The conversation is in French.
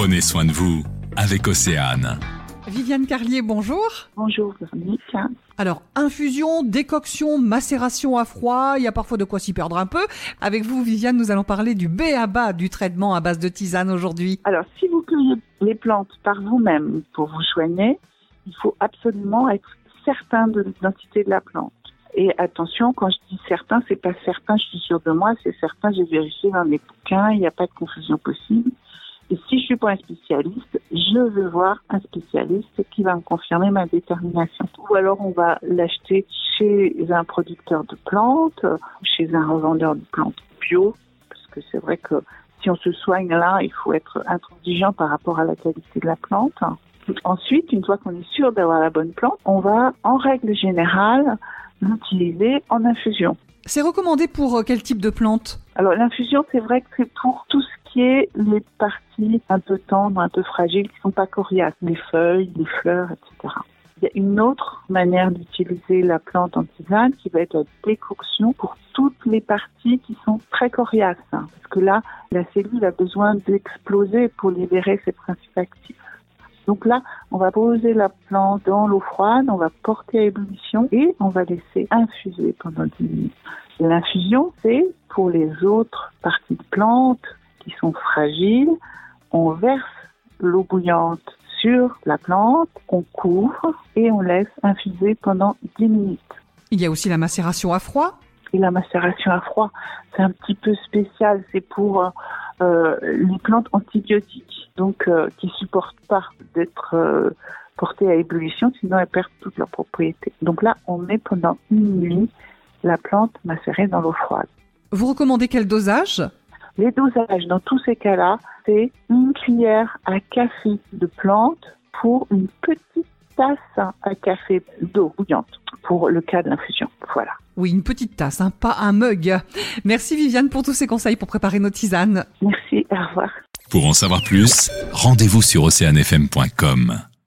Prenez soin de vous avec Océane. Viviane Carlier, bonjour. Bonjour Véronique. Alors, infusion, décoction, macération à froid, il y a parfois de quoi s'y perdre un peu. Avec vous, Viviane, nous allons parler du B à bas du traitement à base de tisane aujourd'hui. Alors, si vous cueillez les plantes par vous-même pour vous soigner, il faut absolument être certain de l'identité de la plante. Et attention, quand je dis certain, c'est pas certain, je suis sûre de moi, c'est certain, j'ai vérifié dans les bouquins, il n'y a pas de confusion possible. Pas un spécialiste, je veux voir un spécialiste qui va me confirmer ma détermination. Ou alors on va l'acheter chez un producteur de plantes, chez un revendeur de plantes bio, parce que c'est vrai que si on se soigne là, il faut être intransigeant par rapport à la qualité de la plante. Ensuite, une fois qu'on est sûr d'avoir la bonne plante, on va, en règle générale, l'utiliser en infusion. C'est recommandé pour euh, quel type de plante? Alors l'infusion, c'est vrai que c'est pour tout ce les parties un peu tendres, un peu fragiles, qui sont pas coriaces, les feuilles, les fleurs, etc. Il y a une autre manière d'utiliser la plante en tisane qui va être la décoction pour toutes les parties qui sont très coriaces. hein. Parce que là, la cellule a besoin d'exploser pour libérer ses principes actifs. Donc là, on va poser la plante dans l'eau froide, on va porter à ébullition et on va laisser infuser pendant 10 minutes. L'infusion, c'est pour les autres parties de plantes qui sont fragiles. On verse l'eau bouillante sur la plante, on couvre et on laisse infuser pendant 10 minutes. Il y a aussi la macération à froid. Et la macération à froid, c'est un petit peu spécial. C'est pour euh, les plantes antibiotiques, donc euh, qui supportent pas d'être euh, portées à ébullition, sinon elles perdent toutes leurs propriétés. Donc là, on met pendant une nuit la plante macérée dans l'eau froide. Vous recommandez quel dosage? Les dosages dans tous ces cas-là, c'est une cuillère à café de plante pour une petite tasse à café d'eau bouillante pour le cas de l'infusion. Voilà. Oui, une petite tasse, hein, pas un mug. Merci Viviane pour tous ces conseils pour préparer nos tisanes. Merci, au revoir. Pour en savoir plus, rendez-vous sur oceanfm.com.